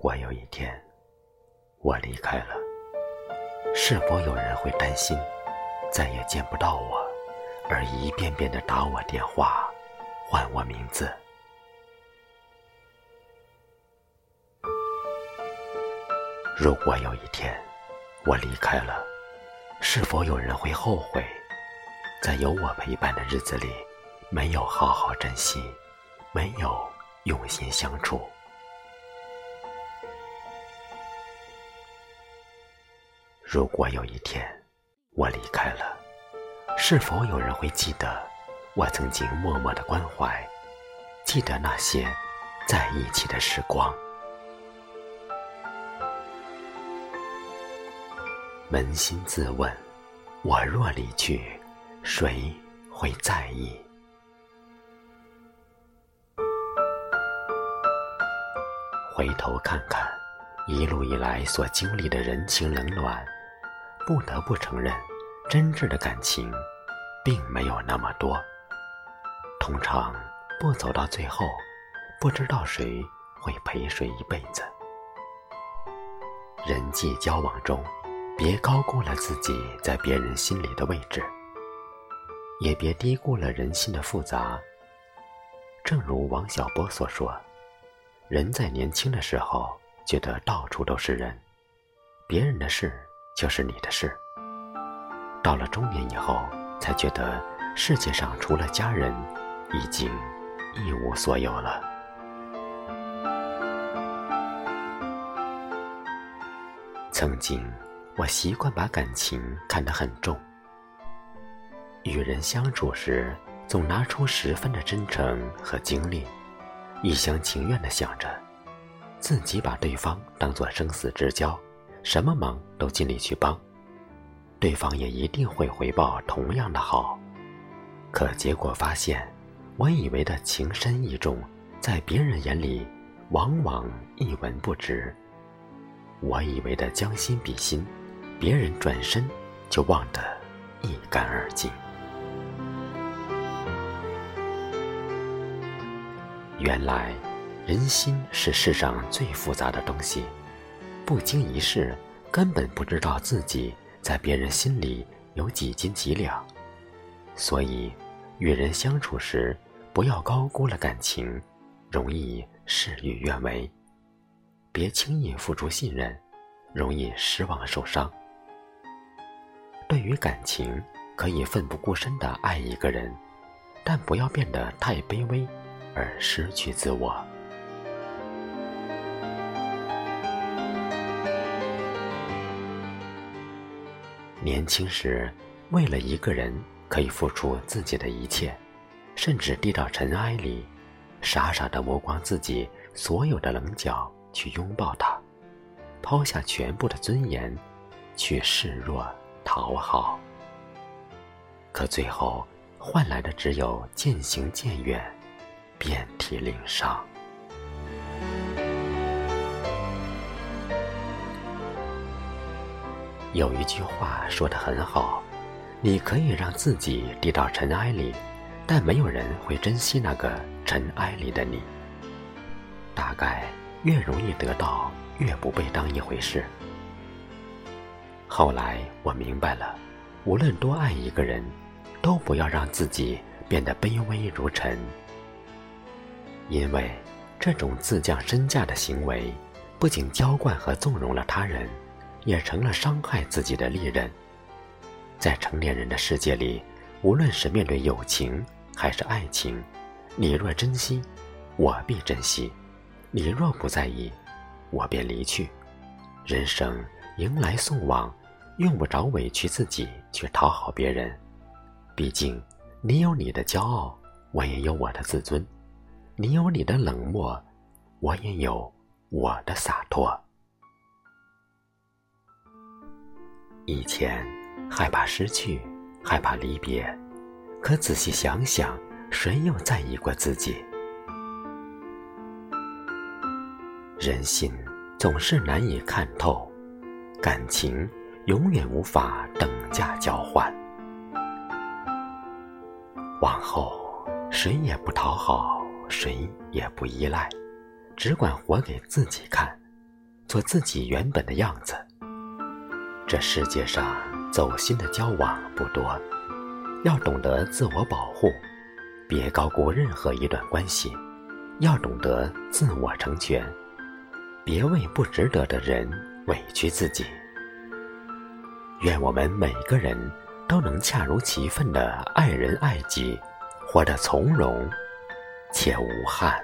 如果有一天我离开了，是否有人会担心再也见不到我，而一遍遍的打我电话，唤我名字？如果有一天我离开了，是否有人会后悔，在有我陪伴的日子里，没有好好珍惜，没有用心相处？如果有一天我离开了，是否有人会记得我曾经默默的关怀，记得那些在一起的时光？扪心自问，我若离去，谁会在意？回头看看一路以来所经历的人情冷暖，不得不承认，真挚的感情并没有那么多。通常不走到最后，不知道谁会陪谁一辈子。人际交往中。别高估了自己在别人心里的位置，也别低估了人心的复杂。正如王小波所说：“人在年轻的时候觉得到处都是人，别人的事就是你的事；到了中年以后，才觉得世界上除了家人，已经一无所有了。”曾经。我习惯把感情看得很重，与人相处时总拿出十分的真诚和精力，一厢情愿地想着自己把对方当作生死之交，什么忙都尽力去帮，对方也一定会回报同样的好。可结果发现，我以为的情深意重，在别人眼里往往一文不值；我以为的将心比心。别人转身就忘得一干二净。原来，人心是世上最复杂的东西，不经一事，根本不知道自己在别人心里有几斤几两。所以，与人相处时，不要高估了感情，容易事与愿违；别轻易付出信任，容易失望受伤。对于感情，可以奋不顾身的爱一个人，但不要变得太卑微，而失去自我。年轻时，为了一个人，可以付出自己的一切，甚至低到尘埃里，傻傻的磨光自己所有的棱角去拥抱他，抛下全部的尊严，去示弱。讨好，可最后换来的只有渐行渐远，遍体鳞伤。有一句话说的很好：，你可以让自己低到尘埃里，但没有人会珍惜那个尘埃里的你。大概越容易得到，越不被当一回事。后来我明白了，无论多爱一个人，都不要让自己变得卑微如尘。因为这种自降身价的行为，不仅娇惯和纵容了他人，也成了伤害自己的利刃。在成年人的世界里，无论是面对友情还是爱情，你若珍惜，我必珍惜；你若不在意，我便离去。人生迎来送往。用不着委屈自己去讨好别人，毕竟你有你的骄傲，我也有我的自尊；你有你的冷漠，我也有我的洒脱。以前害怕失去，害怕离别，可仔细想想，谁又在意过自己？人心总是难以看透，感情。永远无法等价交换。往后，谁也不讨好，谁也不依赖，只管活给自己看，做自己原本的样子。这世界上走心的交往不多，要懂得自我保护，别高估任何一段关系，要懂得自我成全，别为不值得的人委屈自己。愿我们每个人都能恰如其分的爱人爱己，活得从容且无憾。